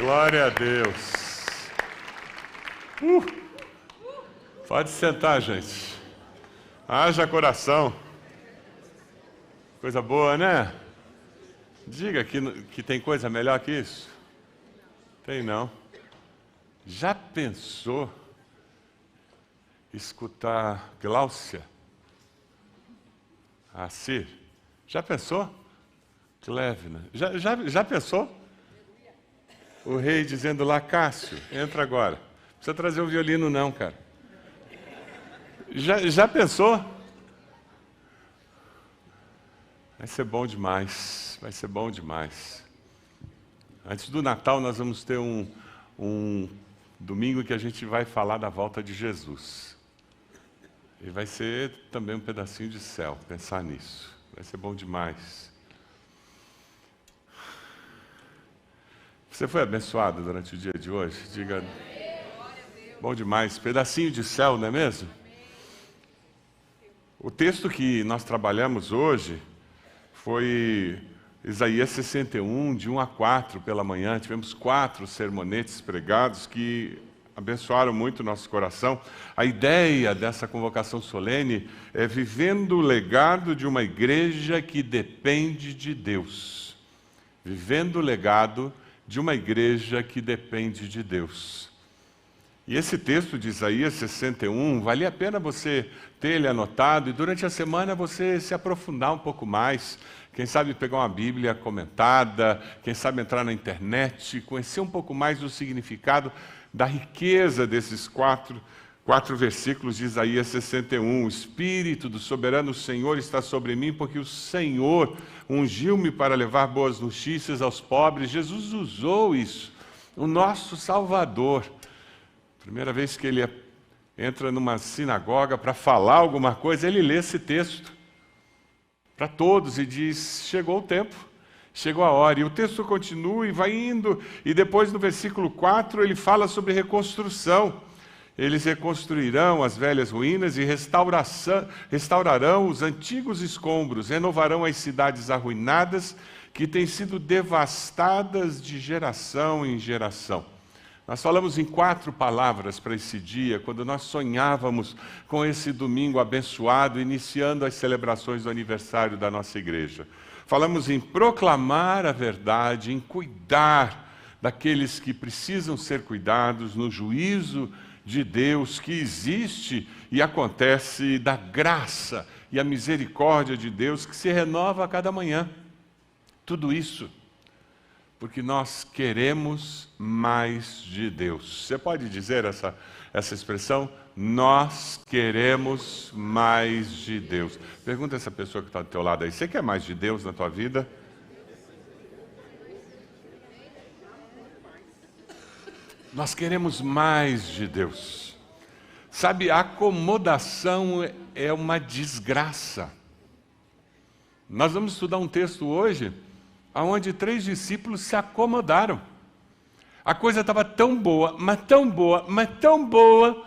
Glória a Deus. Uh, pode sentar, gente. Haja coração. Coisa boa, né? Diga que, que tem coisa melhor que isso. Tem não. Já pensou escutar Gláucia? Assir? Já pensou? Clevina. Já, já, já pensou? O rei dizendo lá, Cássio, entra agora. Não precisa trazer o violino, não, cara. Já, já pensou? Vai ser bom demais. Vai ser bom demais. Antes do Natal, nós vamos ter um, um domingo que a gente vai falar da volta de Jesus. E vai ser também um pedacinho de céu, pensar nisso. Vai ser bom demais. Você foi abençoado durante o dia de hoje? Diga. Bom demais. Pedacinho de céu, não é mesmo? O texto que nós trabalhamos hoje foi Isaías 61, de 1 a 4 pela manhã. Tivemos quatro sermonetes pregados que abençoaram muito o nosso coração. A ideia dessa convocação solene é vivendo o legado de uma igreja que depende de Deus. Vivendo o legado de uma igreja que depende de Deus. E esse texto de Isaías 61, vale a pena você ter ele anotado e durante a semana você se aprofundar um pouco mais. Quem sabe pegar uma Bíblia comentada, quem sabe entrar na internet, conhecer um pouco mais do significado da riqueza desses quatro quatro versículos de Isaías 61. O Espírito do soberano Senhor está sobre mim, porque o Senhor ungiu-me para levar boas notícias aos pobres. Jesus usou isso. O nosso Salvador. Primeira vez que ele entra numa sinagoga para falar alguma coisa, ele lê esse texto para todos e diz: Chegou o tempo, chegou a hora. E o texto continua e vai indo, e depois no versículo 4 ele fala sobre reconstrução. Eles reconstruirão as velhas ruínas e restaurarão os antigos escombros, renovarão as cidades arruinadas que têm sido devastadas de geração em geração. Nós falamos em quatro palavras para esse dia, quando nós sonhávamos com esse domingo abençoado, iniciando as celebrações do aniversário da nossa igreja. Falamos em proclamar a verdade, em cuidar daqueles que precisam ser cuidados, no juízo de Deus que existe e acontece, da graça e a misericórdia de Deus que se renova a cada manhã. Tudo isso porque nós queremos mais de Deus. Você pode dizer essa, essa expressão? Nós queremos mais de Deus. Pergunta essa pessoa que está do teu lado aí: você quer mais de Deus na tua vida? Nós queremos mais de Deus. Sabe, acomodação é uma desgraça. Nós vamos estudar um texto hoje onde três discípulos se acomodaram. A coisa estava tão boa, mas tão boa, mas tão boa,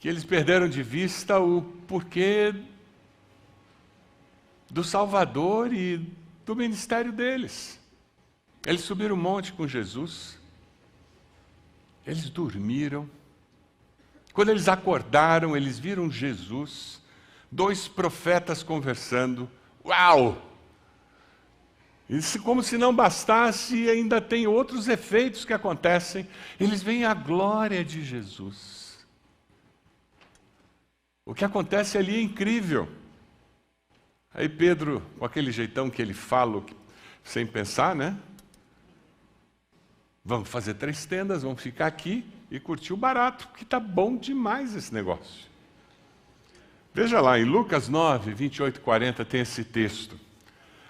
que eles perderam de vista o porquê do Salvador e do ministério deles. Eles subiram o monte com Jesus, eles dormiram. Quando eles acordaram, eles viram Jesus, dois profetas conversando. Uau! como se não bastasse, ainda tem outros efeitos que acontecem. Eles veem a glória de Jesus. O que acontece ali é incrível. Aí Pedro, com aquele jeitão que ele fala, sem pensar, né? Vamos fazer três tendas, vamos ficar aqui e curtir o barato, que está bom demais esse negócio. Veja lá, em Lucas 9, 28 e 40 tem esse texto.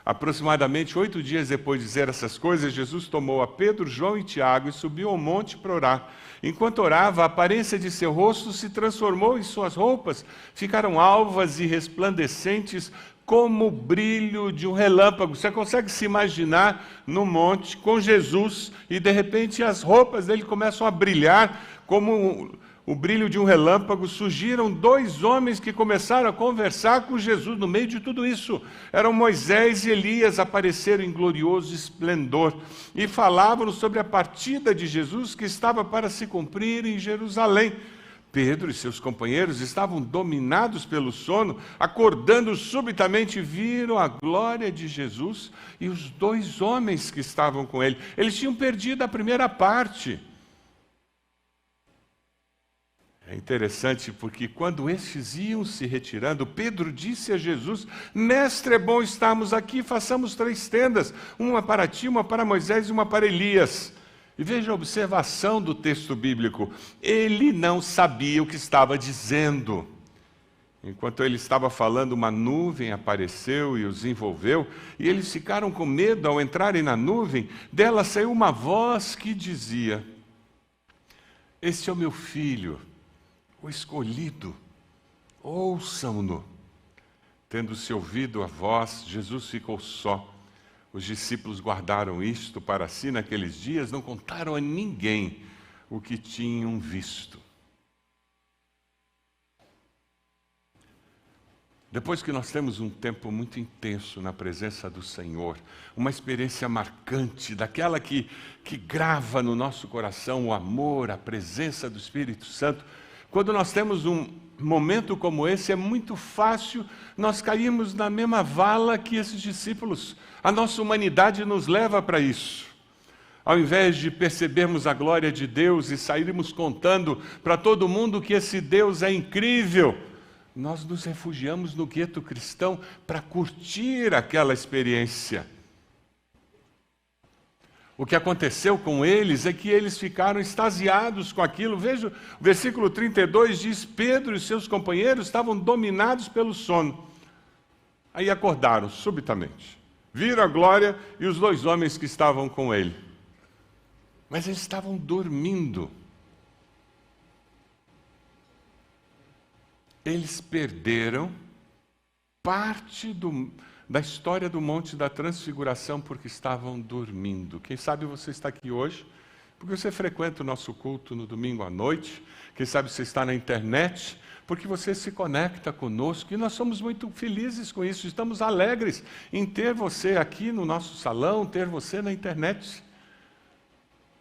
Aproximadamente oito dias depois de dizer essas coisas, Jesus tomou a Pedro, João e Tiago e subiu ao monte para orar. Enquanto orava, a aparência de seu rosto se transformou e suas roupas ficaram alvas e resplandecentes como o brilho de um relâmpago. Você consegue se imaginar no monte com Jesus e de repente as roupas dele começam a brilhar como o brilho de um relâmpago, surgiram dois homens que começaram a conversar com Jesus no meio de tudo isso. Eram Moisés e Elias, apareceram em glorioso esplendor e falavam sobre a partida de Jesus que estava para se cumprir em Jerusalém. Pedro e seus companheiros estavam dominados pelo sono, acordando subitamente, viram a glória de Jesus e os dois homens que estavam com ele. Eles tinham perdido a primeira parte. É interessante porque quando estes iam se retirando, Pedro disse a Jesus: Mestre, é bom estarmos aqui, façamos três tendas, uma para ti, uma para Moisés e uma para Elias. E veja a observação do texto bíblico: ele não sabia o que estava dizendo. Enquanto ele estava falando, uma nuvem apareceu e os envolveu, e eles ficaram com medo ao entrarem na nuvem. Dela saiu uma voz que dizia: Este é o meu filho o escolhido, ouçam-no. Tendo-se ouvido a voz, Jesus ficou só. Os discípulos guardaram isto para si naqueles dias, não contaram a ninguém o que tinham visto. Depois que nós temos um tempo muito intenso na presença do Senhor, uma experiência marcante, daquela que, que grava no nosso coração o amor, a presença do Espírito Santo, quando nós temos um momento como esse, é muito fácil nós cairmos na mesma vala que esses discípulos. A nossa humanidade nos leva para isso. Ao invés de percebermos a glória de Deus e sairmos contando para todo mundo que esse Deus é incrível, nós nos refugiamos no gueto cristão para curtir aquela experiência. O que aconteceu com eles é que eles ficaram extasiados com aquilo. Veja, o versículo 32 diz: Pedro e seus companheiros estavam dominados pelo sono. Aí acordaram subitamente, viram a glória e os dois homens que estavam com ele. Mas eles estavam dormindo. Eles perderam parte do, da história do Monte da Transfiguração porque estavam dormindo. Quem sabe você está aqui hoje porque você frequenta o nosso culto no domingo à noite. Quem sabe você está na internet porque você se conecta conosco e nós somos muito felizes com isso. Estamos alegres em ter você aqui no nosso salão, ter você na internet.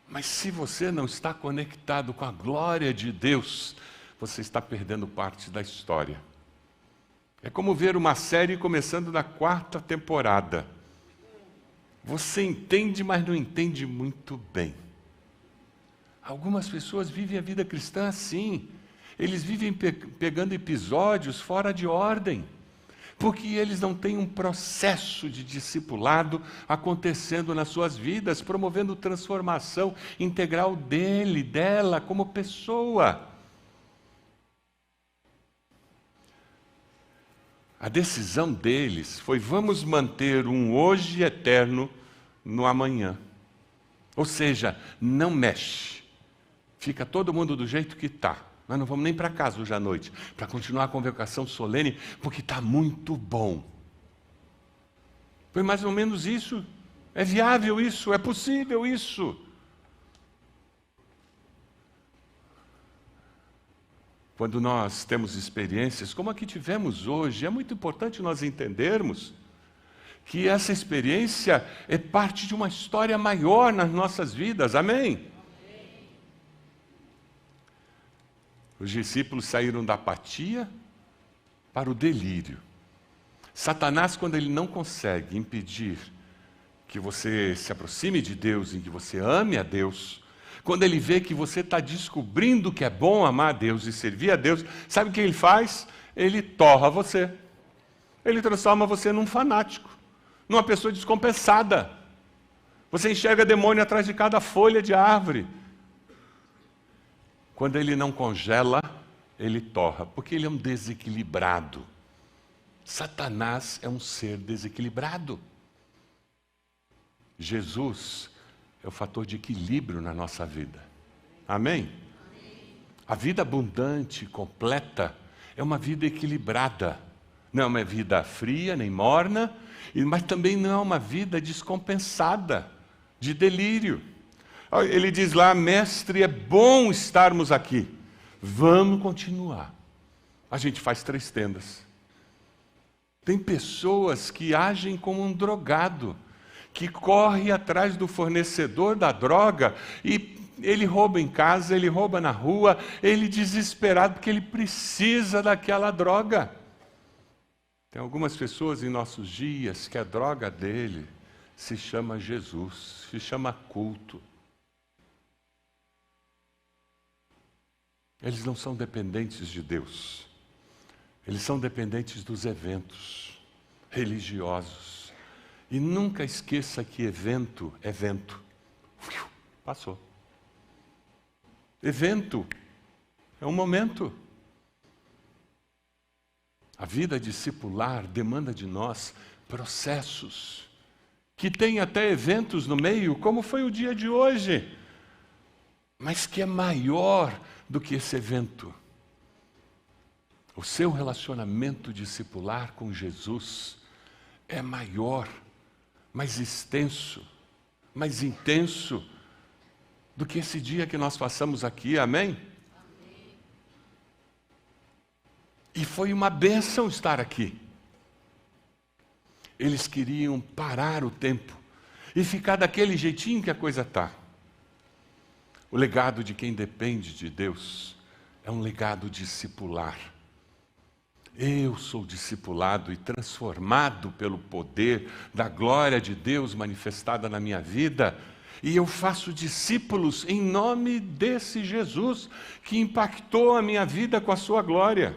Mas se você não está conectado com a glória de Deus, você está perdendo parte da história. É como ver uma série começando na quarta temporada. Você entende, mas não entende muito bem. Algumas pessoas vivem a vida cristã assim. Eles vivem pe pegando episódios fora de ordem, porque eles não têm um processo de discipulado acontecendo nas suas vidas, promovendo transformação integral dele, dela, como pessoa. A decisão deles foi: vamos manter um hoje eterno no amanhã. Ou seja, não mexe. Fica todo mundo do jeito que está. Nós não vamos nem para casa hoje à noite, para continuar a convocação solene, porque está muito bom. Foi mais ou menos isso. É viável isso, é possível isso. Quando nós temos experiências como a que tivemos hoje, é muito importante nós entendermos que essa experiência é parte de uma história maior nas nossas vidas. Amém? Os discípulos saíram da apatia para o delírio. Satanás, quando ele não consegue impedir que você se aproxime de Deus e que você ame a Deus, quando ele vê que você está descobrindo que é bom amar a Deus e servir a Deus, sabe o que ele faz? Ele torra você. Ele transforma você num fanático, numa pessoa descompensada. Você enxerga demônio atrás de cada folha de árvore. Quando ele não congela, ele torra, porque ele é um desequilibrado. Satanás é um ser desequilibrado. Jesus é o fator de equilíbrio na nossa vida. Amém? A vida abundante, completa, é uma vida equilibrada. Não é uma vida fria nem morna, mas também não é uma vida descompensada, de delírio. Ele diz lá, mestre, é bom estarmos aqui. Vamos continuar. A gente faz três tendas. Tem pessoas que agem como um drogado, que corre atrás do fornecedor da droga e ele rouba em casa, ele rouba na rua, ele desesperado porque ele precisa daquela droga. Tem algumas pessoas em nossos dias que a droga dele se chama Jesus, se chama culto. Eles não são dependentes de Deus. Eles são dependentes dos eventos religiosos. E nunca esqueça que evento é vento. Passou. Evento é um momento. A vida discipular demanda de nós processos, que tem até eventos no meio, como foi o dia de hoje, mas que é maior do que esse evento. O seu relacionamento discipular com Jesus é maior, mais extenso, mais intenso do que esse dia que nós passamos aqui, amém? E foi uma benção estar aqui. Eles queriam parar o tempo e ficar daquele jeitinho que a coisa está. O legado de quem depende de Deus é um legado discipular. Eu sou discipulado e transformado pelo poder da glória de Deus manifestada na minha vida, e eu faço discípulos em nome desse Jesus que impactou a minha vida com a sua glória.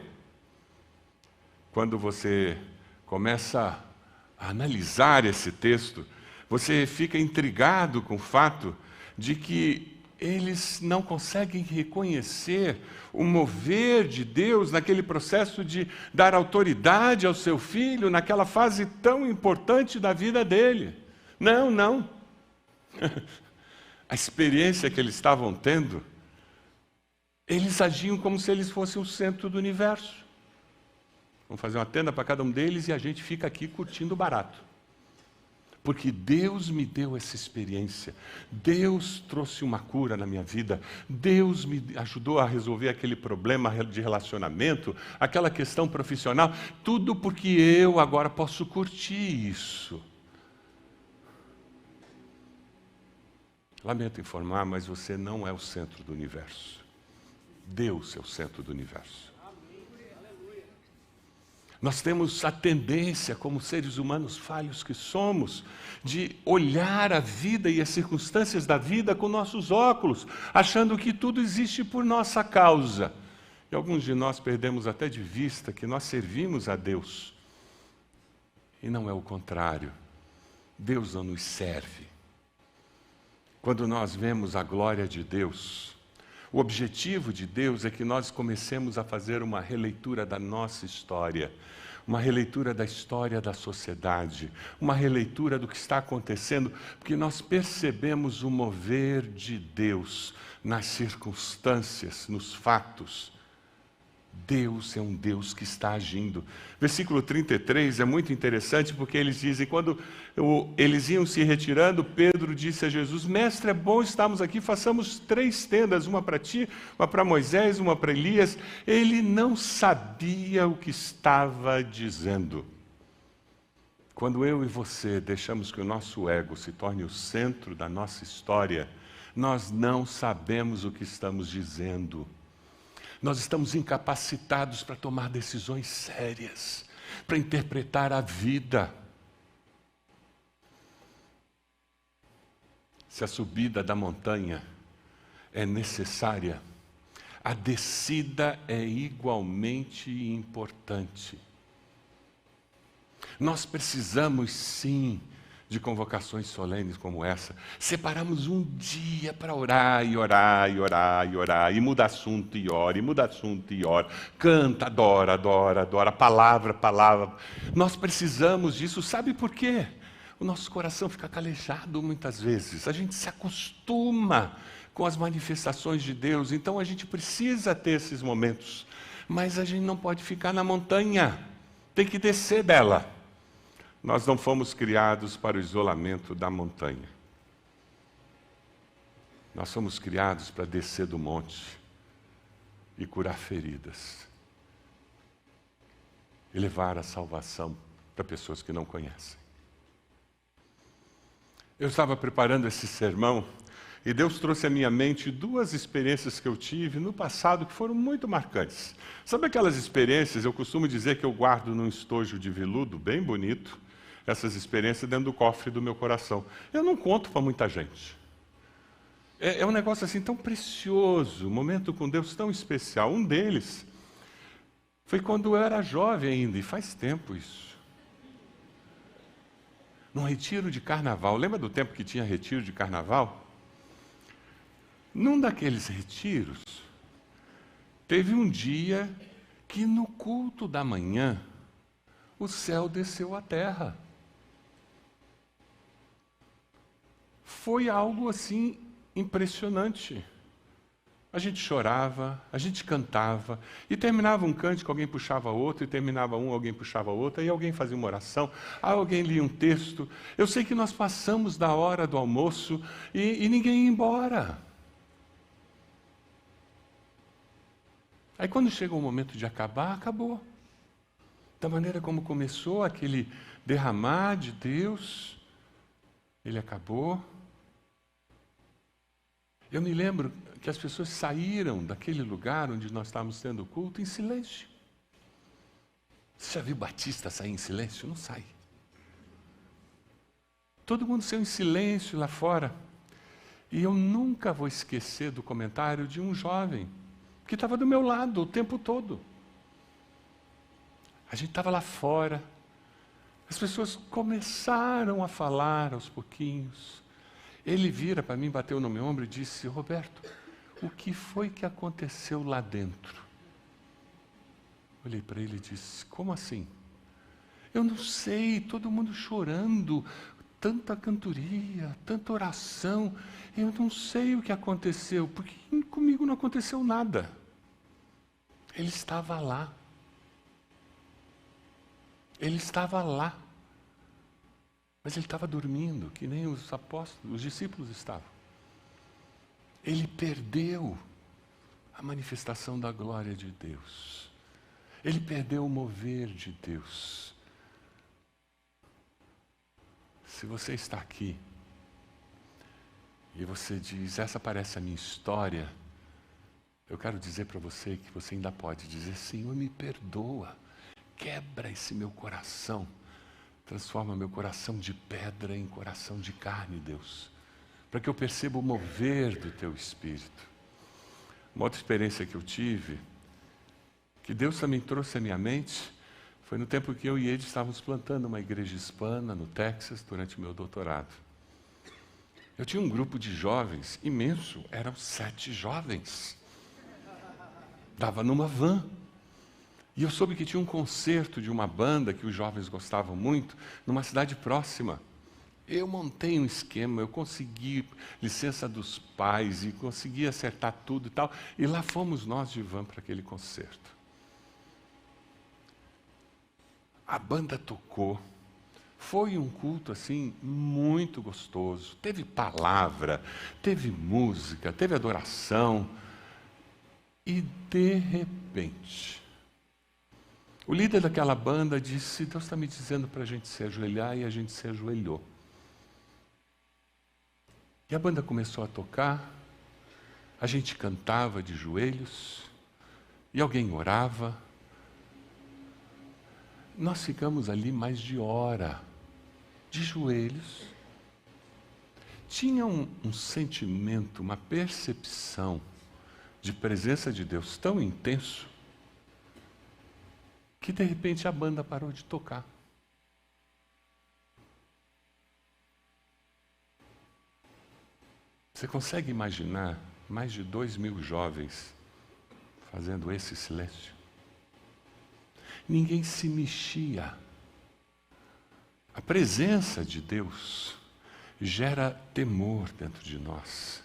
Quando você começa a analisar esse texto, você fica intrigado com o fato de que eles não conseguem reconhecer o mover de Deus naquele processo de dar autoridade ao seu filho, naquela fase tão importante da vida dele. Não, não. A experiência que eles estavam tendo, eles agiam como se eles fossem o centro do universo. Vamos fazer uma tenda para cada um deles e a gente fica aqui curtindo barato porque Deus me deu essa experiência, Deus trouxe uma cura na minha vida, Deus me ajudou a resolver aquele problema de relacionamento, aquela questão profissional, tudo porque eu agora posso curtir isso. Lamento informar, mas você não é o centro do universo. Deus é o centro do universo. Nós temos a tendência, como seres humanos falhos que somos, de olhar a vida e as circunstâncias da vida com nossos óculos, achando que tudo existe por nossa causa. E alguns de nós perdemos até de vista que nós servimos a Deus. E não é o contrário. Deus não nos serve. Quando nós vemos a glória de Deus, o objetivo de Deus é que nós comecemos a fazer uma releitura da nossa história, uma releitura da história da sociedade, uma releitura do que está acontecendo, porque nós percebemos o mover de Deus nas circunstâncias, nos fatos. Deus é um Deus que está agindo. Versículo 33 é muito interessante porque eles dizem: quando eles iam se retirando, Pedro disse a Jesus: Mestre, é bom estarmos aqui, façamos três tendas, uma para ti, uma para Moisés, uma para Elias. Ele não sabia o que estava dizendo. Quando eu e você deixamos que o nosso ego se torne o centro da nossa história, nós não sabemos o que estamos dizendo nós estamos incapacitados para tomar decisões sérias, para interpretar a vida. Se a subida da montanha é necessária, a descida é igualmente importante. Nós precisamos sim de convocações solenes como essa, separamos um dia para orar e orar e orar e orar, e muda assunto e ora, e muda assunto e ora, canta, adora, adora, adora, palavra, palavra. Nós precisamos disso, sabe por quê? O nosso coração fica calejado muitas vezes, a gente se acostuma com as manifestações de Deus, então a gente precisa ter esses momentos, mas a gente não pode ficar na montanha, tem que descer dela. Nós não fomos criados para o isolamento da montanha. Nós fomos criados para descer do monte e curar feridas. E levar a salvação para pessoas que não conhecem. Eu estava preparando esse sermão e Deus trouxe à minha mente duas experiências que eu tive no passado que foram muito marcantes. Sabe aquelas experiências, eu costumo dizer que eu guardo num estojo de veludo bem bonito, essas experiências dentro do cofre do meu coração. Eu não conto para muita gente. É, é um negócio assim tão precioso, um momento com Deus tão especial. Um deles foi quando eu era jovem ainda, e faz tempo isso. Num retiro de carnaval. Lembra do tempo que tinha retiro de carnaval? Num daqueles retiros, teve um dia que no culto da manhã, o céu desceu à terra. Foi algo assim impressionante. A gente chorava, a gente cantava, e terminava um cântico, alguém puxava outro, e terminava um, alguém puxava outro, e alguém fazia uma oração, alguém lia um texto. Eu sei que nós passamos da hora do almoço e, e ninguém ia embora. Aí quando chega o momento de acabar, acabou. Da maneira como começou aquele derramar de Deus, ele acabou. Eu me lembro que as pessoas saíram daquele lugar onde nós estávamos tendo culto em silêncio. Você já viu Batista sair em silêncio? Não sai. Todo mundo saiu em silêncio lá fora. E eu nunca vou esquecer do comentário de um jovem que estava do meu lado o tempo todo. A gente estava lá fora. As pessoas começaram a falar aos pouquinhos. Ele vira para mim, bateu no meu ombro e disse: Roberto, o que foi que aconteceu lá dentro? Olhei para ele e disse: Como assim? Eu não sei, todo mundo chorando, tanta cantoria, tanta oração. Eu não sei o que aconteceu, porque comigo não aconteceu nada. Ele estava lá. Ele estava lá. Mas ele estava dormindo, que nem os apóstolos, os discípulos estavam. Ele perdeu a manifestação da glória de Deus. Ele perdeu o mover de Deus. Se você está aqui e você diz, essa parece a minha história, eu quero dizer para você que você ainda pode dizer: Senhor, me perdoa, quebra esse meu coração, transforma meu coração de pedra em coração de carne, Deus, para que eu perceba o mover do teu espírito. Uma outra experiência que eu tive, que Deus também trouxe à minha mente, foi no tempo que eu e ele estávamos plantando uma igreja hispana no Texas durante o meu doutorado. Eu tinha um grupo de jovens imenso, eram sete jovens. Estava numa van. E eu soube que tinha um concerto de uma banda que os jovens gostavam muito, numa cidade próxima. Eu montei um esquema, eu consegui licença dos pais e consegui acertar tudo e tal. E lá fomos nós de van para aquele concerto. A banda tocou. Foi um culto assim muito gostoso. Teve palavra, teve música, teve adoração. E de repente, o líder daquela banda disse: Deus está me dizendo para a gente se ajoelhar, e a gente se ajoelhou. E a banda começou a tocar, a gente cantava de joelhos, e alguém orava. Nós ficamos ali mais de hora, de joelhos. Tinha um, um sentimento, uma percepção de presença de Deus tão intenso que de repente a banda parou de tocar. Você consegue imaginar mais de dois mil jovens fazendo esse silêncio? Ninguém se mexia. A presença de Deus gera temor dentro de nós.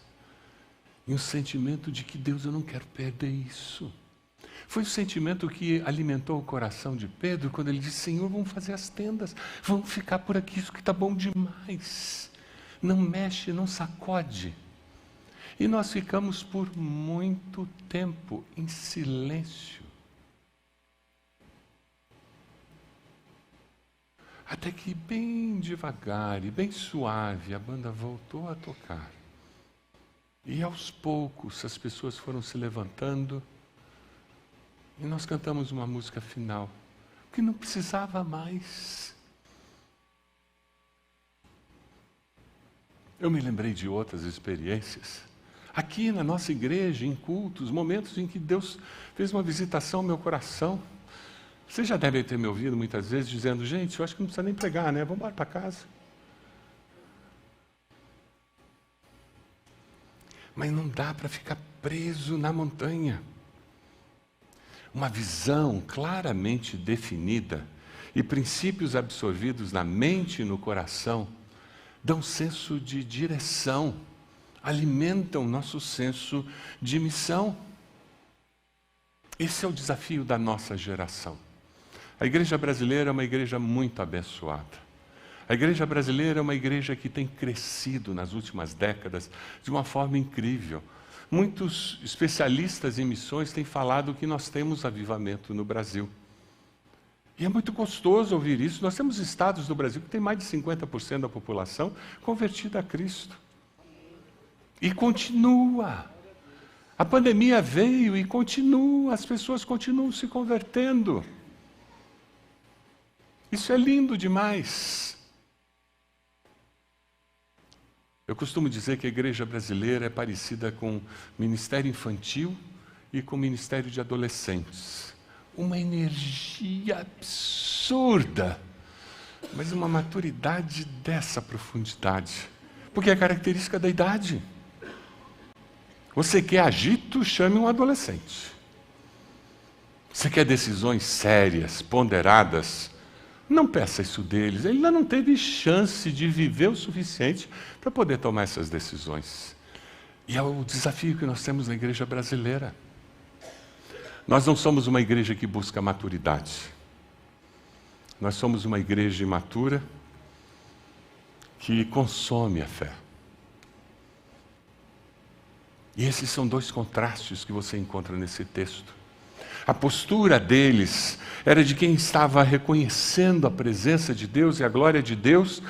E um sentimento de que Deus, eu não quero perder isso. Foi o sentimento que alimentou o coração de Pedro quando ele disse: Senhor, vamos fazer as tendas, vamos ficar por aqui, isso que está bom demais. Não mexe, não sacode. E nós ficamos por muito tempo em silêncio. Até que, bem devagar e bem suave, a banda voltou a tocar. E aos poucos as pessoas foram se levantando e nós cantamos uma música final, que não precisava mais. Eu me lembrei de outras experiências. Aqui na nossa igreja, em cultos, momentos em que Deus fez uma visitação ao meu coração. Vocês já devem ter me ouvido muitas vezes dizendo, gente, eu acho que não precisa nem pregar, né? Vamos embora para casa. Mas não dá para ficar preso na montanha. Uma visão claramente definida e princípios absorvidos na mente e no coração dão senso de direção, alimentam nosso senso de missão. Esse é o desafio da nossa geração. A igreja brasileira é uma igreja muito abençoada. A igreja brasileira é uma igreja que tem crescido nas últimas décadas de uma forma incrível. Muitos especialistas em missões têm falado que nós temos avivamento no Brasil. E é muito gostoso ouvir isso. Nós temos estados do Brasil que tem mais de 50% da população convertida a Cristo. E continua. A pandemia veio e continua, as pessoas continuam se convertendo. Isso é lindo demais. Eu costumo dizer que a igreja brasileira é parecida com ministério infantil e com ministério de adolescentes. Uma energia absurda, mas uma maturidade dessa profundidade, porque é característica da idade. Você quer agito, chame um adolescente. Você quer decisões sérias, ponderadas, não peça isso deles. Ele ainda não teve chance de viver o suficiente para poder tomar essas decisões. E é o desafio que nós temos na igreja brasileira. Nós não somos uma igreja que busca maturidade. Nós somos uma igreja imatura que consome a fé. E esses são dois contrastes que você encontra nesse texto. A postura deles era de quem estava reconhecendo a presença de Deus e a glória de Deus,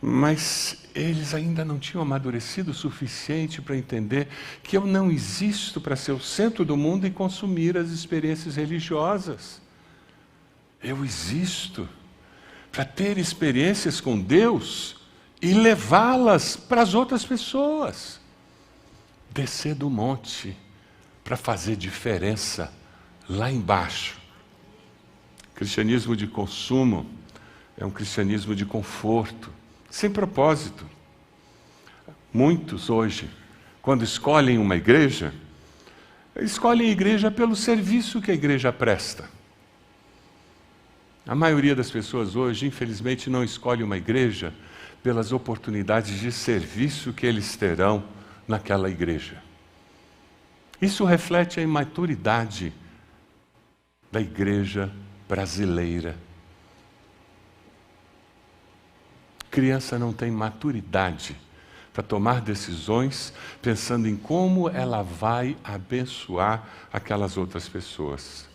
mas eles ainda não tinham amadurecido o suficiente para entender que eu não existo para ser o centro do mundo e consumir as experiências religiosas. Eu existo para ter experiências com Deus e levá-las para as outras pessoas. Descer do monte para fazer diferença lá embaixo. Cristianismo de consumo é um cristianismo de conforto, sem propósito. Muitos hoje, quando escolhem uma igreja, escolhem a igreja pelo serviço que a igreja presta. A maioria das pessoas hoje, infelizmente, não escolhe uma igreja pelas oportunidades de serviço que eles terão naquela igreja. Isso reflete a imaturidade da igreja brasileira. Criança não tem maturidade para tomar decisões pensando em como ela vai abençoar aquelas outras pessoas.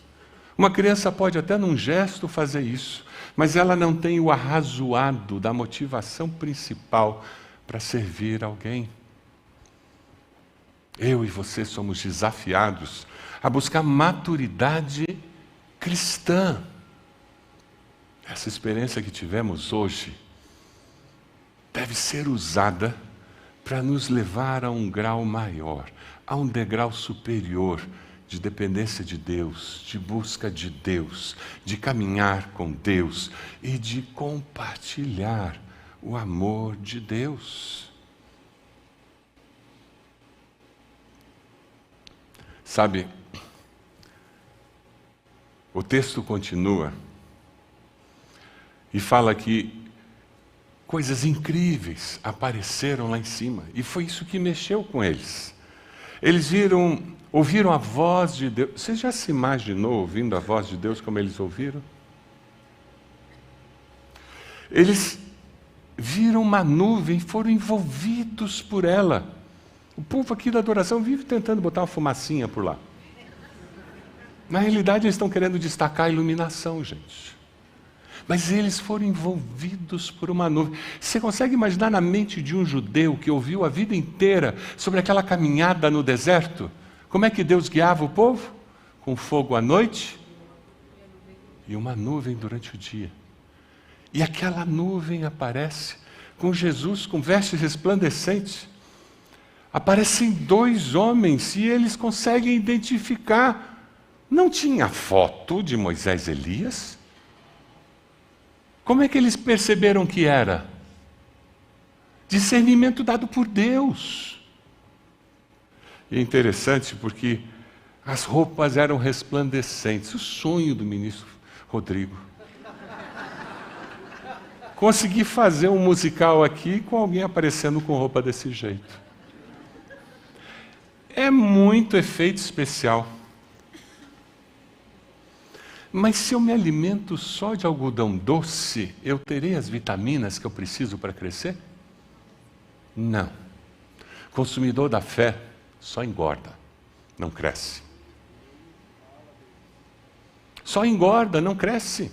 Uma criança pode até num gesto fazer isso, mas ela não tem o arrazoado da motivação principal para servir alguém. Eu e você somos desafiados a buscar maturidade cristã. Essa experiência que tivemos hoje deve ser usada para nos levar a um grau maior, a um degrau superior de dependência de Deus, de busca de Deus, de caminhar com Deus e de compartilhar o amor de Deus. Sabe, o texto continua e fala que coisas incríveis apareceram lá em cima, e foi isso que mexeu com eles. Eles viram, ouviram a voz de Deus. Você já se imaginou ouvindo a voz de Deus como eles ouviram? Eles viram uma nuvem, foram envolvidos por ela. O povo aqui da adoração vive tentando botar uma fumacinha por lá. Na realidade, eles estão querendo destacar a iluminação, gente. Mas eles foram envolvidos por uma nuvem. Você consegue imaginar na mente de um judeu que ouviu a vida inteira sobre aquela caminhada no deserto? Como é que Deus guiava o povo? Com fogo à noite e uma nuvem durante o dia. E aquela nuvem aparece com Jesus com vestes resplandecentes. Aparecem dois homens e eles conseguem identificar não tinha foto de Moisés e Elias? Como é que eles perceberam que era? Discernimento dado por Deus. E é interessante porque as roupas eram resplandecentes, o sonho do ministro Rodrigo. Consegui fazer um musical aqui com alguém aparecendo com roupa desse jeito. É muito efeito especial. Mas se eu me alimento só de algodão doce, eu terei as vitaminas que eu preciso para crescer? Não. Consumidor da fé só engorda, não cresce. Só engorda, não cresce.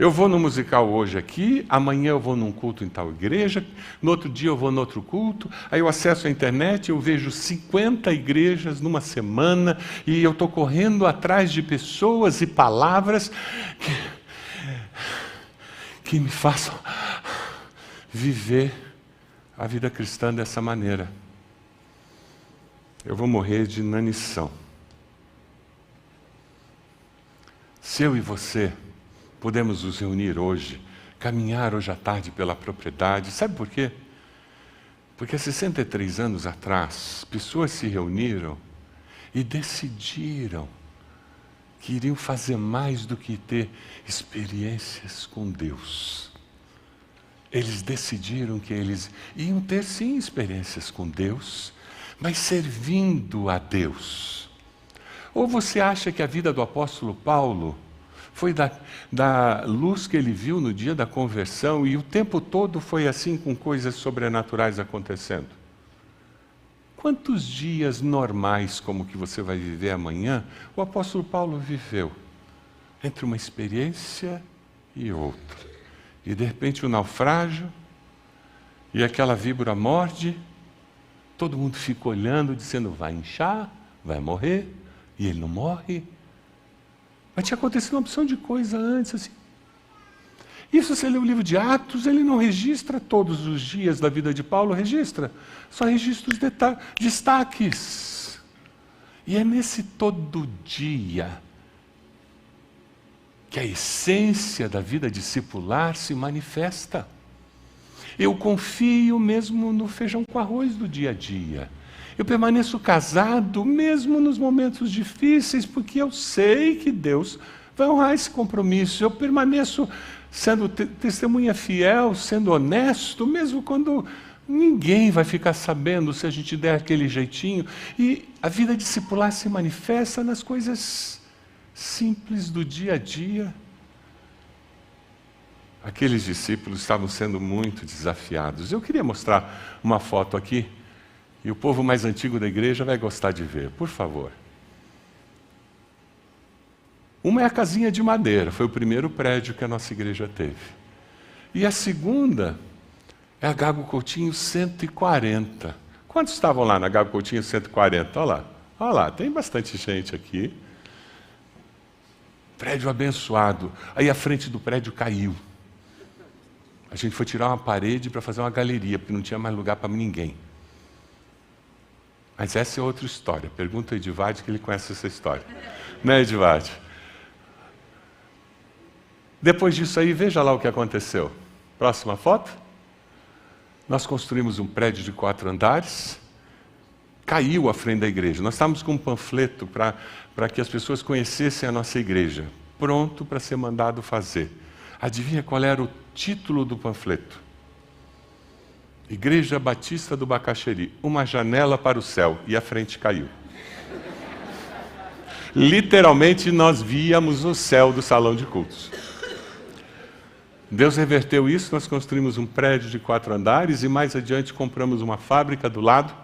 Eu vou no musical hoje aqui, amanhã eu vou num culto em tal igreja, no outro dia eu vou no outro culto, aí eu acesso a internet, eu vejo 50 igrejas numa semana e eu estou correndo atrás de pessoas e palavras que, que me façam viver a vida cristã dessa maneira. Eu vou morrer de inanição. Se eu e você podemos nos reunir hoje, caminhar hoje à tarde pela propriedade. Sabe por quê? Porque há 63 anos atrás, pessoas se reuniram e decidiram que iriam fazer mais do que ter experiências com Deus. Eles decidiram que eles iam ter sim experiências com Deus, mas servindo a Deus. Ou você acha que a vida do apóstolo Paulo foi da, da luz que ele viu no dia da conversão e o tempo todo foi assim com coisas sobrenaturais acontecendo. Quantos dias normais como que você vai viver amanhã, o apóstolo Paulo viveu? Entre uma experiência e outra. E de repente o um naufrágio, e aquela víbora morde, todo mundo fica olhando, dizendo: vai inchar, vai morrer, e ele não morre. Mas tinha acontecido uma opção de coisa antes, assim. Isso, você lê o livro de Atos, ele não registra todos os dias da vida de Paulo, registra. Só registra os destaques. E é nesse todo dia que a essência da vida discipular se manifesta. Eu confio mesmo no feijão com arroz do dia a dia. Eu permaneço casado mesmo nos momentos difíceis, porque eu sei que Deus vai honrar esse compromisso. Eu permaneço sendo testemunha fiel, sendo honesto, mesmo quando ninguém vai ficar sabendo se a gente der aquele jeitinho. E a vida discipular se manifesta nas coisas simples do dia a dia. Aqueles discípulos estavam sendo muito desafiados. Eu queria mostrar uma foto aqui e o povo mais antigo da igreja vai gostar de ver, por favor. Uma é a casinha de madeira, foi o primeiro prédio que a nossa igreja teve. E a segunda é a Gago Coutinho 140. Quantos estavam lá na Gago Coutinho 140? Olha lá, olha lá, tem bastante gente aqui. Prédio abençoado. Aí a frente do prédio caiu. A gente foi tirar uma parede para fazer uma galeria, porque não tinha mais lugar para ninguém. Mas essa é outra história. Pergunta ao Edivade que ele conhece essa história. Né, Edivade? Depois disso aí, veja lá o que aconteceu. Próxima foto. Nós construímos um prédio de quatro andares. Caiu à frente da igreja. Nós estávamos com um panfleto para que as pessoas conhecessem a nossa igreja. Pronto para ser mandado fazer. Adivinha qual era o título do panfleto? Igreja Batista do Bacaxeri, uma janela para o céu, e a frente caiu. Literalmente nós víamos o céu do salão de cultos. Deus reverteu isso, nós construímos um prédio de quatro andares e mais adiante compramos uma fábrica do lado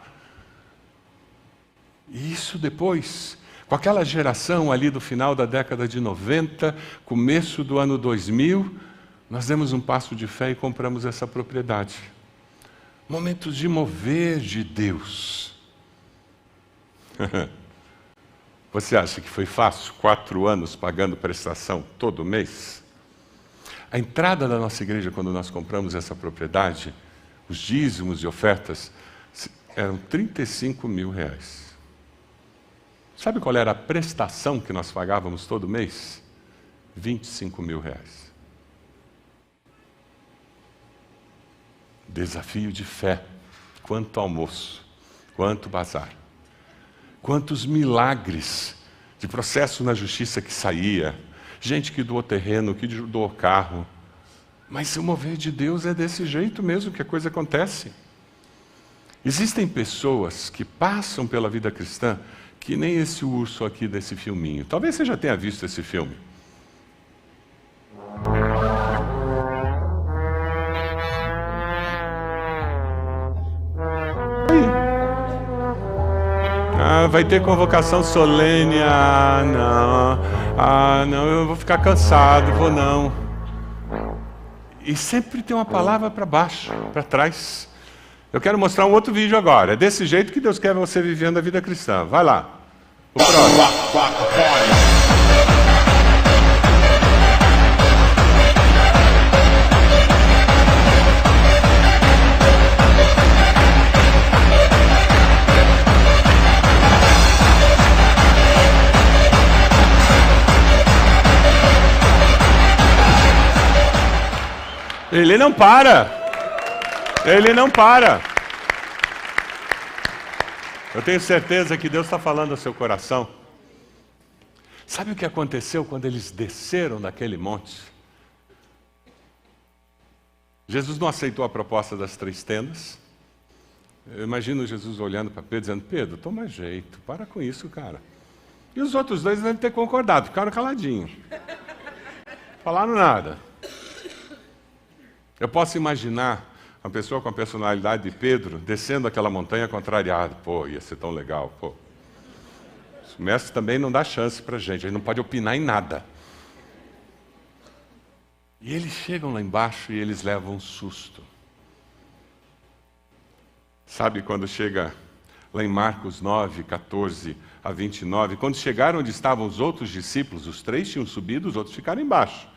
Isso depois, com aquela geração ali do final da década de 90, começo do ano 2000, nós demos um passo de fé e compramos essa propriedade. Momentos de mover de Deus. Você acha que foi fácil? Quatro anos pagando prestação todo mês? A entrada da nossa igreja, quando nós compramos essa propriedade, os dízimos e ofertas, eram 35 mil reais. Sabe qual era a prestação que nós pagávamos todo mês? 25 mil reais. Desafio de fé. Quanto almoço, quanto bazar. Quantos milagres de processo na justiça que saía, gente que doou terreno, que doou carro. Mas o mover de Deus é desse jeito mesmo que a coisa acontece. Existem pessoas que passam pela vida cristã que nem esse urso aqui desse filminho. Talvez você já tenha visto esse filme. Ah, vai ter convocação solene. Ah, não. Ah, não, eu vou ficar cansado, vou não. E sempre tem uma palavra para baixo, para trás. Eu quero mostrar um outro vídeo agora. É desse jeito que Deus quer você vivendo a vida cristã. Vai lá. O próximo. Ele não para. Ele não para. Eu tenho certeza que Deus está falando ao seu coração. Sabe o que aconteceu quando eles desceram daquele monte? Jesus não aceitou a proposta das três tendas. Eu imagino Jesus olhando para Pedro, dizendo: Pedro, toma jeito, para com isso, cara. E os outros dois devem ter concordado, ficaram caladinhos. Falaram nada. Eu posso imaginar uma pessoa com a personalidade de Pedro descendo aquela montanha contrariado. Pô, ia ser tão legal. Pô. O mestre também não dá chance para a gente, ele não pode opinar em nada. E eles chegam lá embaixo e eles levam um susto. Sabe quando chega lá em Marcos 9, 14 a 29, quando chegaram onde estavam os outros discípulos, os três tinham subido, os outros ficaram embaixo.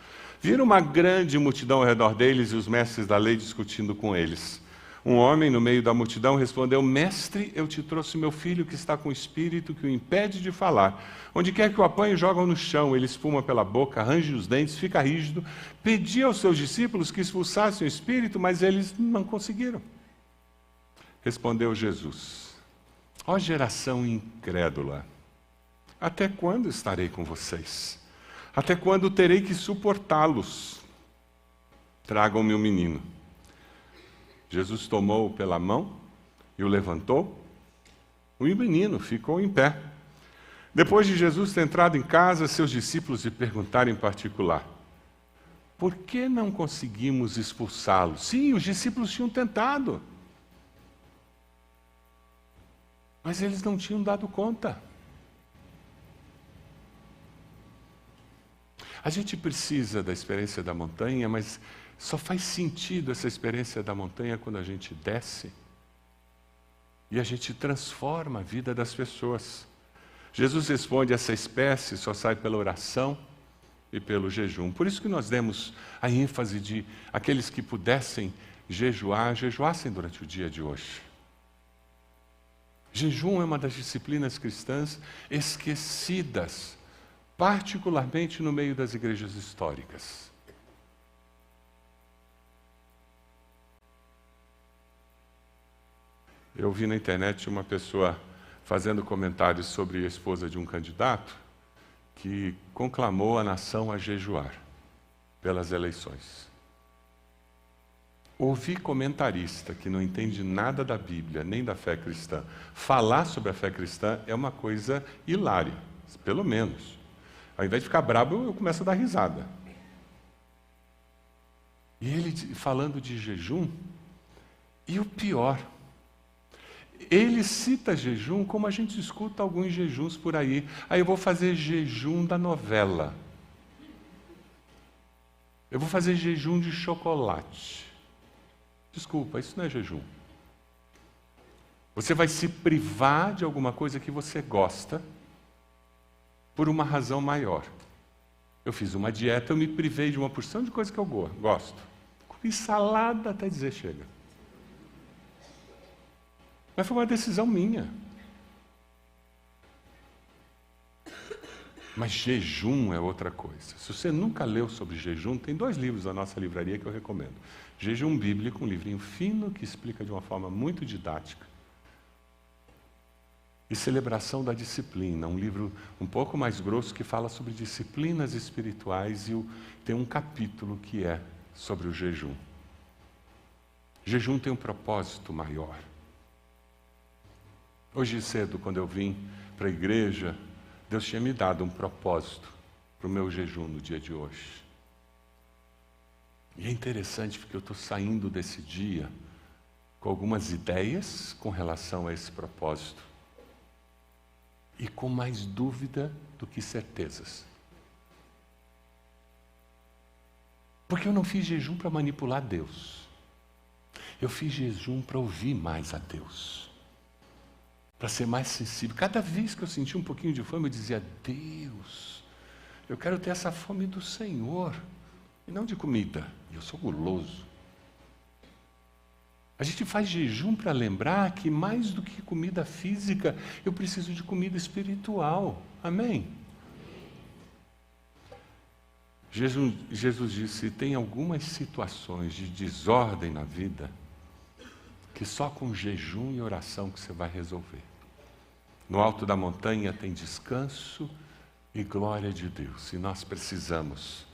Viram uma grande multidão ao redor deles e os mestres da lei discutindo com eles. Um homem no meio da multidão respondeu: Mestre, eu te trouxe meu filho que está com o espírito que o impede de falar. Onde quer que o apanhe, joga no chão. Ele espuma pela boca, arranja os dentes, fica rígido. Pedi aos seus discípulos que expulsassem o espírito, mas eles não conseguiram. Respondeu Jesus: Ó geração incrédula, até quando estarei com vocês? Até quando terei que suportá-los? Tragam-me o menino. Jesus tomou-o pela mão e o levantou. O menino ficou em pé. Depois de Jesus ter entrado em casa, seus discípulos lhe perguntaram em particular: Por que não conseguimos expulsá-lo? Sim, os discípulos tinham tentado. Mas eles não tinham dado conta. A gente precisa da experiência da montanha, mas só faz sentido essa experiência da montanha quando a gente desce e a gente transforma a vida das pessoas. Jesus responde: essa espécie só sai pela oração e pelo jejum. Por isso que nós demos a ênfase de aqueles que pudessem jejuar, jejuassem durante o dia de hoje. Jejum é uma das disciplinas cristãs esquecidas particularmente no meio das igrejas históricas. Eu vi na internet uma pessoa fazendo comentários sobre a esposa de um candidato que conclamou a nação a jejuar pelas eleições. Ouvir comentarista que não entende nada da Bíblia nem da fé cristã falar sobre a fé cristã é uma coisa hilária, pelo menos. Ao invés de ficar brabo, eu começo a dar risada. E ele falando de jejum, e o pior, ele cita jejum como a gente escuta alguns jejuns por aí. Aí eu vou fazer jejum da novela. Eu vou fazer jejum de chocolate. Desculpa, isso não é jejum. Você vai se privar de alguma coisa que você gosta por uma razão maior. Eu fiz uma dieta, eu me privei de uma porção de coisa que eu gosto. Comi salada até dizer chega. Mas foi uma decisão minha. Mas jejum é outra coisa. Se você nunca leu sobre jejum, tem dois livros da nossa livraria que eu recomendo. Jejum Bíblico, um livrinho fino que explica de uma forma muito didática. E Celebração da Disciplina, um livro um pouco mais grosso que fala sobre disciplinas espirituais e tem um capítulo que é sobre o jejum. Jejum tem um propósito maior. Hoje cedo, quando eu vim para a igreja, Deus tinha me dado um propósito para o meu jejum no dia de hoje. E é interessante porque eu estou saindo desse dia com algumas ideias com relação a esse propósito e com mais dúvida do que certezas. Porque eu não fiz jejum para manipular Deus. Eu fiz jejum para ouvir mais a Deus para ser mais sensível. Cada vez que eu sentia um pouquinho de fome, eu dizia: Deus, eu quero ter essa fome do Senhor, e não de comida. Eu sou guloso. A gente faz jejum para lembrar que mais do que comida física, eu preciso de comida espiritual. Amém? Jesus, Jesus disse: tem algumas situações de desordem na vida que só com jejum e oração que você vai resolver. No alto da montanha tem descanso e glória de Deus. E nós precisamos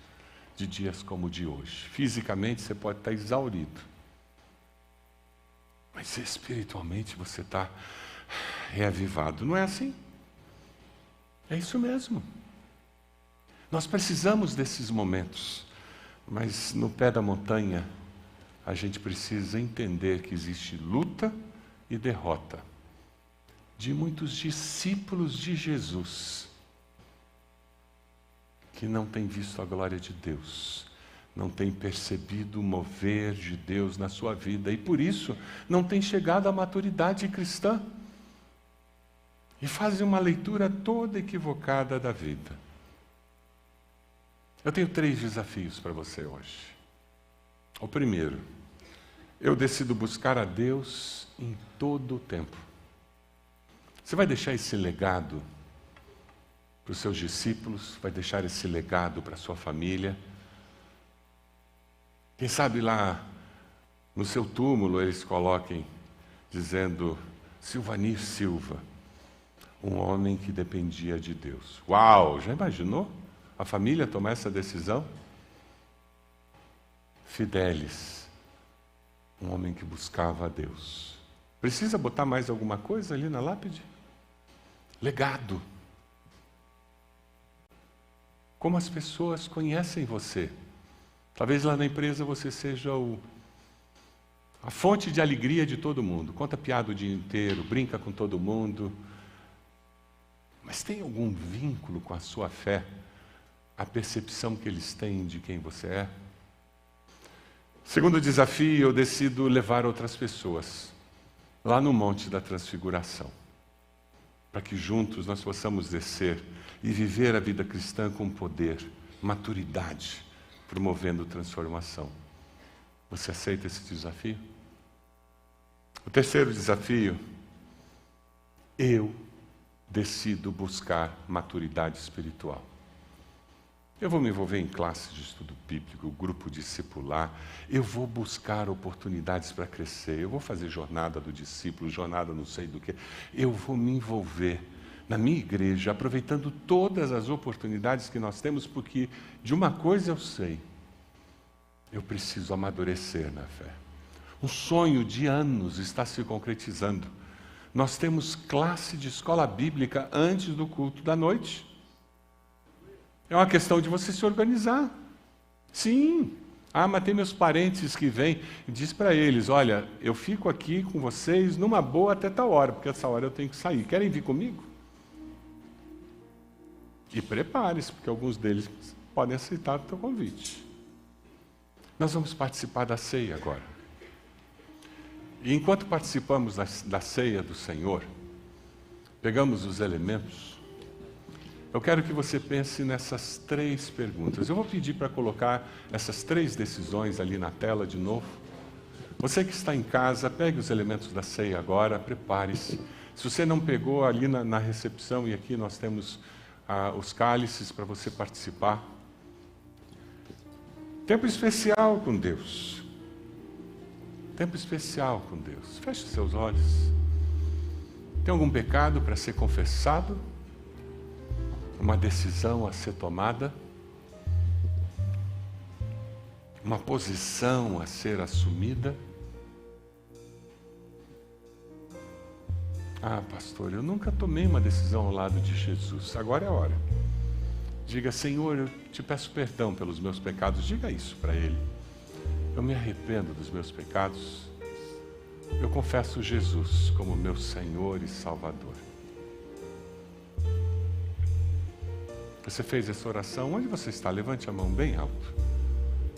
de dias como o de hoje. Fisicamente você pode estar exaurido, mas espiritualmente você está reavivado. Não é assim? É isso mesmo. Nós precisamos desses momentos, mas no pé da montanha a gente precisa entender que existe luta e derrota de muitos discípulos de Jesus que não têm visto a glória de Deus, não têm percebido o mover de Deus na sua vida e por isso não têm chegado à maturidade cristã e fazem uma leitura toda equivocada da vida. Eu tenho três desafios para você hoje. O primeiro, eu decido buscar a Deus em todo o tempo. Você vai deixar esse legado para os seus discípulos, vai deixar esse legado para a sua família. Quem sabe lá no seu túmulo eles coloquem dizendo Silvanir Silva, um homem que dependia de Deus. Uau, já imaginou a família tomar essa decisão? Fidelis, um homem que buscava a Deus. Precisa botar mais alguma coisa ali na lápide? Legado. Como as pessoas conhecem você. Talvez lá na empresa você seja o, a fonte de alegria de todo mundo. Conta piada o dia inteiro, brinca com todo mundo. Mas tem algum vínculo com a sua fé? A percepção que eles têm de quem você é? Segundo desafio, eu decido levar outras pessoas lá no Monte da Transfiguração, para que juntos nós possamos descer e viver a vida cristã com poder, maturidade, promovendo transformação. Você aceita esse desafio? O terceiro desafio, eu decido buscar maturidade espiritual. Eu vou me envolver em classes de estudo bíblico, grupo discipular, eu vou buscar oportunidades para crescer, eu vou fazer jornada do discípulo, jornada não sei do que, eu vou me envolver na minha igreja, aproveitando todas as oportunidades que nós temos, porque de uma coisa eu sei, eu preciso amadurecer na fé. Um sonho de anos está se concretizando. Nós temos classe de escola bíblica antes do culto da noite. É uma questão de você se organizar. Sim, Ah, mas tem meus parentes que vêm. Diz para eles: olha, eu fico aqui com vocês numa boa até tal hora, porque essa hora eu tenho que sair. Querem vir comigo? E prepare-se, porque alguns deles podem aceitar o teu convite. Nós vamos participar da ceia agora. E enquanto participamos da, da ceia do Senhor, pegamos os elementos, eu quero que você pense nessas três perguntas. Eu vou pedir para colocar essas três decisões ali na tela de novo. Você que está em casa, pegue os elementos da ceia agora, prepare-se. Se você não pegou ali na, na recepção, e aqui nós temos ah, os cálices para você participar. Tempo especial com Deus. Tempo especial com Deus. Feche seus olhos. Tem algum pecado para ser confessado? uma decisão a ser tomada, uma posição a ser assumida. Ah, pastor, eu nunca tomei uma decisão ao lado de Jesus, agora é a hora. Diga, Senhor, eu te peço perdão pelos meus pecados, diga isso para Ele. Eu me arrependo dos meus pecados, eu confesso Jesus como meu Senhor e Salvador. Você fez essa oração? Onde você está? Levante a mão bem alto.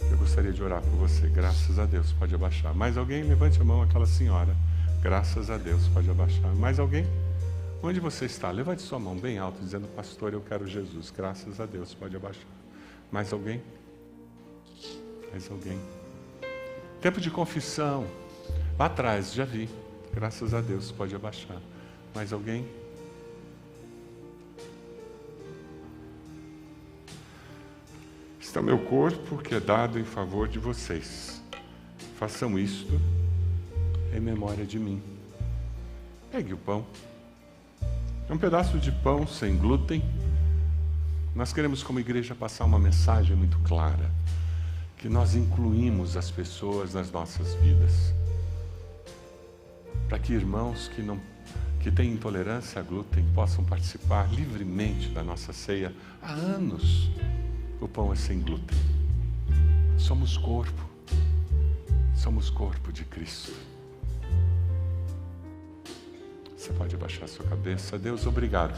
Eu gostaria de orar por você. Graças a Deus. Pode abaixar. Mais alguém? Levante a mão, aquela senhora. Graças a Deus. Pode abaixar. Mais alguém? Onde você está? Levante sua mão bem alto, dizendo: Pastor, eu quero Jesus. Graças a Deus. Pode abaixar. Mais alguém? Mais alguém? Tempo de confissão. Lá atrás, já vi. Graças a Deus. Pode abaixar. Mais alguém? Este o meu corpo que é dado em favor de vocês. Façam isto em memória de mim. Pegue o pão. É um pedaço de pão sem glúten. Nós queremos, como igreja, passar uma mensagem muito clara: que nós incluímos as pessoas nas nossas vidas. Para que irmãos que não que têm intolerância a glúten possam participar livremente da nossa ceia há anos. O pão é sem glúten. Somos corpo. Somos corpo de Cristo. Você pode abaixar sua cabeça. Deus, obrigado.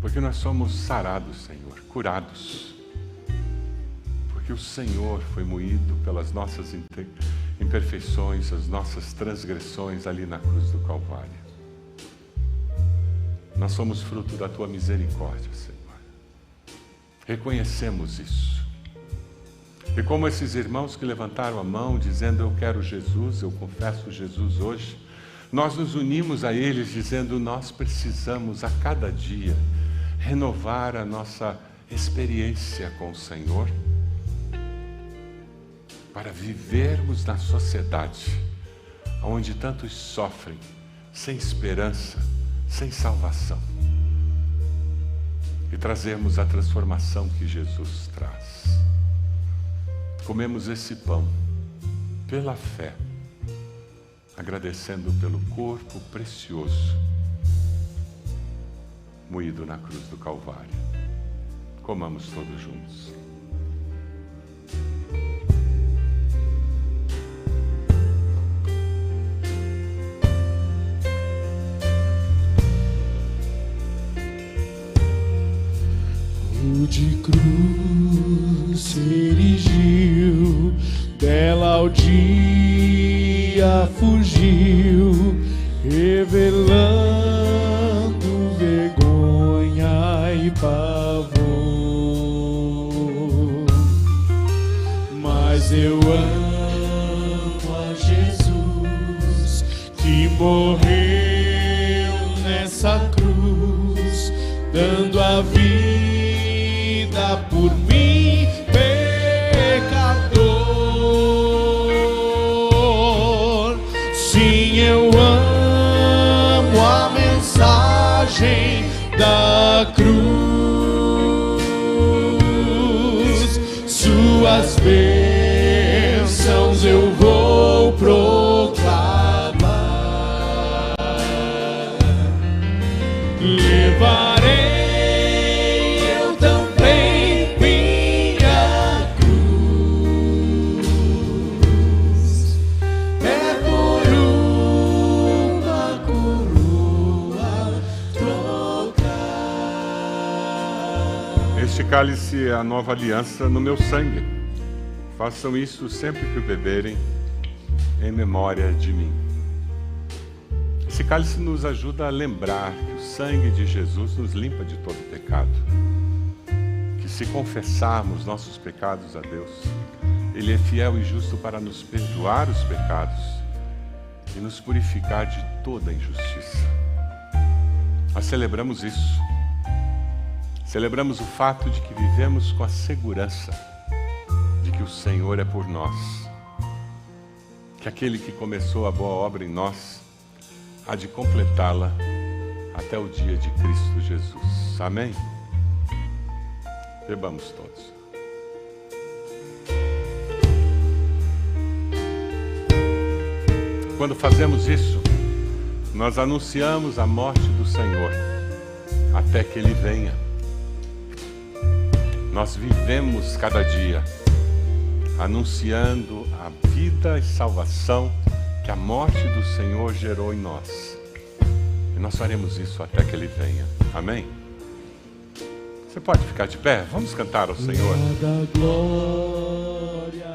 Porque nós somos sarados, Senhor, curados. Porque o Senhor foi moído pelas nossas imperfeições, as nossas transgressões ali na cruz do Calvário. Nós somos fruto da tua misericórdia, Senhor. Reconhecemos isso. E como esses irmãos que levantaram a mão dizendo: Eu quero Jesus, eu confesso Jesus hoje, nós nos unimos a eles dizendo: Nós precisamos a cada dia renovar a nossa experiência com o Senhor para vivermos na sociedade onde tantos sofrem sem esperança sem salvação e trazemos a transformação que Jesus traz. Comemos esse pão pela fé, agradecendo pelo corpo precioso moído na cruz do Calvário. Comamos todos juntos. de cruz se erigiu, dela ao dia fugiu, revelando Este cálice é a nova aliança no meu sangue. Façam isso sempre que o beberem, em memória de mim. Esse cálice nos ajuda a lembrar que o sangue de Jesus nos limpa de todo pecado. Que se confessarmos nossos pecados a Deus, Ele é fiel e justo para nos perdoar os pecados e nos purificar de toda injustiça. Nós celebramos isso. Celebramos o fato de que vivemos com a segurança de que o Senhor é por nós. Que aquele que começou a boa obra em nós há de completá-la até o dia de Cristo Jesus. Amém? Bebamos todos. Quando fazemos isso, nós anunciamos a morte do Senhor até que Ele venha. Nós vivemos cada dia anunciando a vida e salvação que a morte do Senhor gerou em nós. E nós faremos isso até que Ele venha. Amém? Você pode ficar de pé? Vamos cantar ao Senhor. Glória.